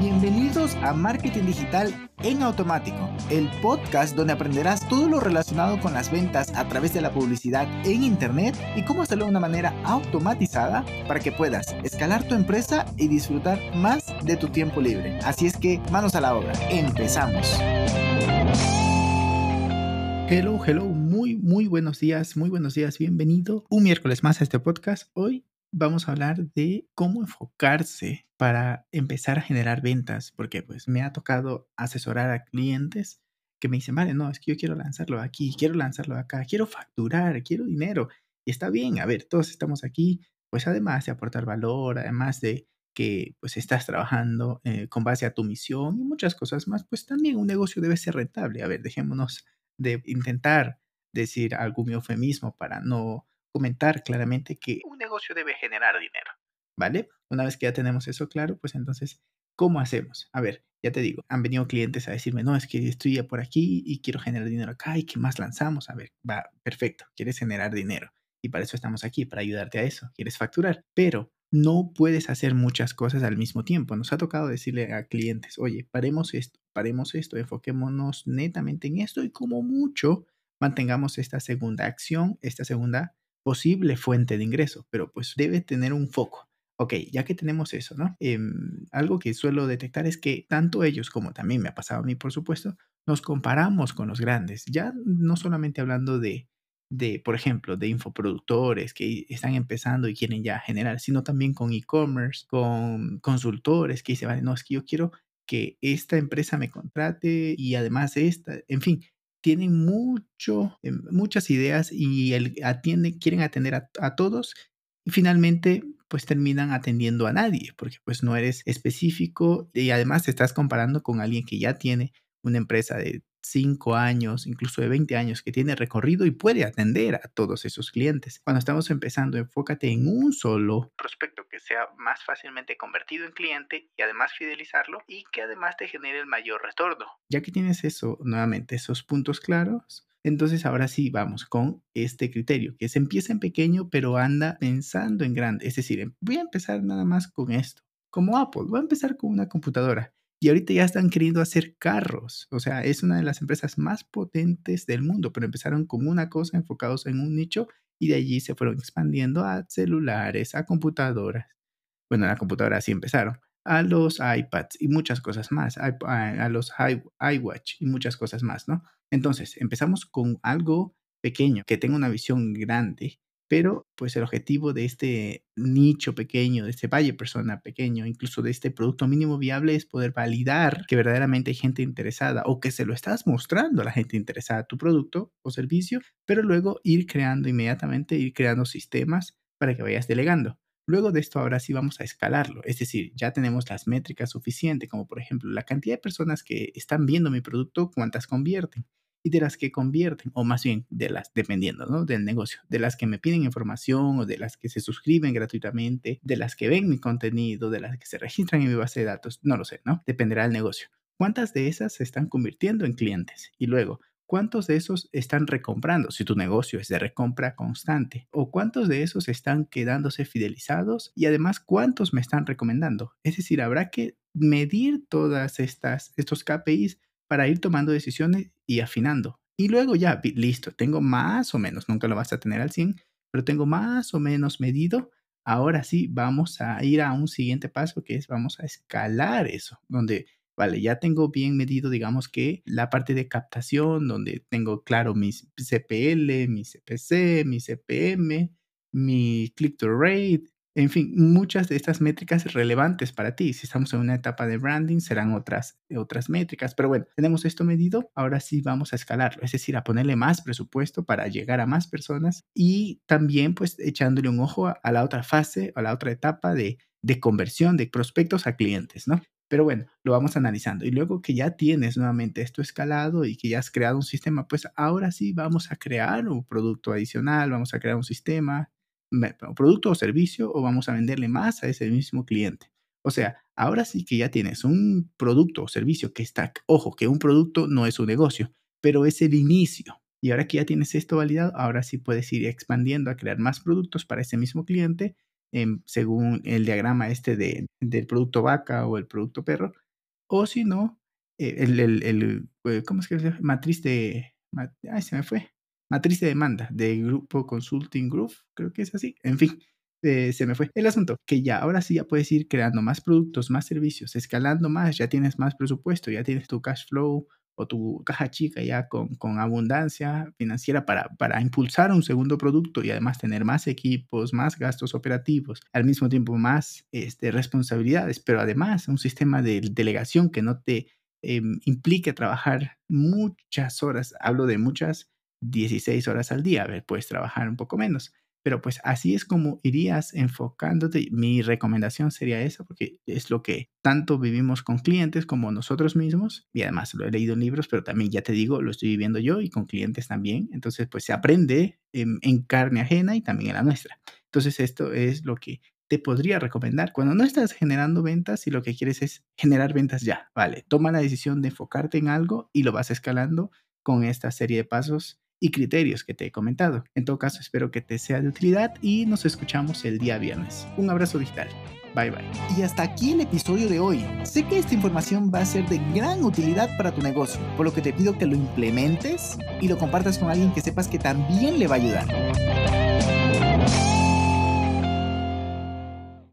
Bienvenidos a Marketing Digital en Automático, el podcast donde aprenderás todo lo relacionado con las ventas a través de la publicidad en Internet y cómo hacerlo de una manera automatizada para que puedas escalar tu empresa y disfrutar más de tu tiempo libre. Así es que manos a la obra, empezamos. Hello, hello, muy, muy buenos días, muy buenos días, bienvenido un miércoles más a este podcast. Hoy vamos a hablar de cómo enfocarse para empezar a generar ventas, porque pues me ha tocado asesorar a clientes que me dicen, vale, no, es que yo quiero lanzarlo aquí, quiero lanzarlo acá, quiero facturar, quiero dinero. Y está bien, a ver, todos estamos aquí, pues además de aportar valor, además de que pues estás trabajando eh, con base a tu misión y muchas cosas más, pues también un negocio debe ser rentable. A ver, dejémonos de intentar decir algún eufemismo para no comentar claramente que un negocio debe generar dinero, ¿vale? Una vez que ya tenemos eso claro, pues entonces, ¿cómo hacemos? A ver, ya te digo, han venido clientes a decirme, no, es que estoy ya por aquí y quiero generar dinero acá y qué más lanzamos. A ver, va, perfecto, quieres generar dinero y para eso estamos aquí, para ayudarte a eso, quieres facturar, pero no puedes hacer muchas cosas al mismo tiempo. Nos ha tocado decirle a clientes, oye, paremos esto, paremos esto, enfoquémonos netamente en esto y como mucho mantengamos esta segunda acción, esta segunda posible fuente de ingreso, pero pues debe tener un foco. Ok, ya que tenemos eso, ¿no? Em, algo que suelo detectar es que tanto ellos como también me ha pasado a mí, por supuesto, nos comparamos con los grandes. Ya no solamente hablando de, de por ejemplo, de infoproductores que están empezando y quieren ya generar, sino también con e-commerce, con consultores que dicen, vale, no, es que yo quiero que esta empresa me contrate y además esta, en fin, tienen mucho, em, muchas ideas y el, atienden, quieren atender a, a, todos y finalmente pues terminan atendiendo a nadie porque pues no eres específico y además te estás comparando con alguien que ya tiene una empresa de 5 años, incluso de 20 años, que tiene recorrido y puede atender a todos esos clientes. Cuando estamos empezando, enfócate en un solo prospecto que sea más fácilmente convertido en cliente y además fidelizarlo y que además te genere el mayor retorno. Ya que tienes eso, nuevamente, esos puntos claros, entonces ahora sí vamos con este criterio, que se empieza en pequeño pero anda pensando en grande. Es decir, voy a empezar nada más con esto. Como Apple, voy a empezar con una computadora. Y ahorita ya están queriendo hacer carros. O sea, es una de las empresas más potentes del mundo, pero empezaron con una cosa enfocados en un nicho y de allí se fueron expandiendo a celulares, a computadoras. Bueno, a la computadora sí empezaron, a los iPads y muchas cosas más, a, los iWatch y muchas cosas más, ¿no? Entonces, empezamos con algo pequeño, que tenga una visión grande pero pues el objetivo de este nicho pequeño, de este valle persona pequeño, incluso de este producto mínimo viable es poder validar que verdaderamente hay gente interesada o que se lo estás mostrando a la gente interesada tu producto o servicio, pero luego ir creando inmediatamente, ir creando sistemas para que vayas delegando. Luego de esto, ahora sí vamos a escalarlo. Es decir, ya tenemos las métricas suficientes, como por ejemplo la cantidad de personas que están viendo mi producto, cuántas convierten y de las que convierten, o más bien de las, dependiendo ¿no? del negocio, de las que me piden información o de las que se suscriben gratuitamente, de las que ven mi contenido, de las que se registran en mi base de datos, no lo sé, ¿no? Dependerá del negocio. ¿Cuántas de esas se están convirtiendo en clientes? Y luego, ¿cuántos de esos están recomprando si tu negocio es de recompra constante? ¿O cuántos de esos están quedándose fidelizados? Y además, ¿cuántos me están recomendando? Es decir, habrá que medir todas estas estos KPIs para ir tomando decisiones y afinando. Y luego ya, listo, tengo más o menos, nunca lo vas a tener al 100, pero tengo más o menos medido. Ahora sí, vamos a ir a un siguiente paso que es vamos a escalar eso, donde, vale, ya tengo bien medido, digamos que la parte de captación, donde tengo claro mis CPL, mi CPC, mi CPM, mi click-to rate, en fin, muchas de estas métricas relevantes para ti. Si estamos en una etapa de branding, serán otras, otras métricas. Pero bueno, tenemos esto medido, ahora sí vamos a escalarlo, es decir, a ponerle más presupuesto para llegar a más personas y también pues echándole un ojo a, la otra fase, a la otra etapa de, de conversión de prospectos a clientes, ¿no? Pero bueno, lo vamos analizando. Y luego que ya tienes nuevamente esto escalado y que ya has creado un sistema, pues ahora sí vamos a crear un producto adicional, vamos a crear un sistema, producto o servicio o vamos a venderle más a ese mismo cliente. O sea, ahora sí que ya tienes un producto o servicio que está, ojo, que un producto no es un negocio, pero es el inicio. Y ahora que ya tienes esto validado, ahora sí puedes ir expandiendo a crear más productos para ese mismo cliente, según el diagrama este de, del producto vaca o el producto perro. o si no, eh, el, el, eh, ¿cómo es que? Matriz de, ay, se me fue, matriz de demanda de Grupo Consulting Group, creo que es así, en fin. Eh, se me fue el asunto, que ya ahora sí ya puedes ir creando más productos, más servicios, escalando más, ya tienes más presupuesto, ya tienes tu cash flow o tu caja chica ya con, con abundancia financiera para, para impulsar un segundo producto y además tener más equipos, más gastos operativos, al mismo tiempo más este, responsabilidades, pero además un sistema de delegación que no te em, implique trabajar muchas horas, hablo de muchas 16 horas al día, a ver, puedes trabajar un poco menos, pero pues así es como irías enfocándote. Mi recomendación sería esa, porque es lo que tanto vivimos con clientes como nosotros mismos. Y además lo he leído en libros, pero también ya te digo, lo estoy viviendo yo y con clientes también. Entonces, pues se aprende en, en carne ajena y también en la nuestra. Entonces, esto es lo que te podría recomendar cuando no estás generando ventas y lo que quieres es generar ventas ya. Vale, toma la decisión de enfocarte en algo y lo vas escalando con esta serie de pasos y criterios que te he comentado. En todo caso, espero que te sea de utilidad y nos escuchamos el día viernes. Un abrazo digital. Bye bye. Y hasta aquí el episodio de hoy. Sé que esta información va a ser de gran utilidad para tu negocio, por lo que te pido que lo implementes y lo compartas con alguien que sepas que también le va a ayudar.